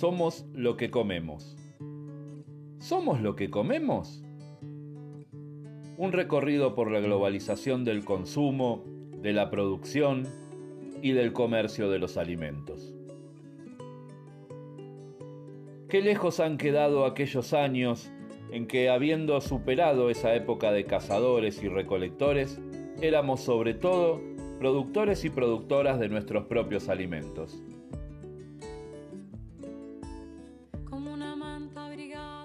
Somos lo que comemos. ¿Somos lo que comemos? Un recorrido por la globalización del consumo, de la producción y del comercio de los alimentos. Qué lejos han quedado aquellos años en que, habiendo superado esa época de cazadores y recolectores, éramos sobre todo productores y productoras de nuestros propios alimentos como una manta abrigada.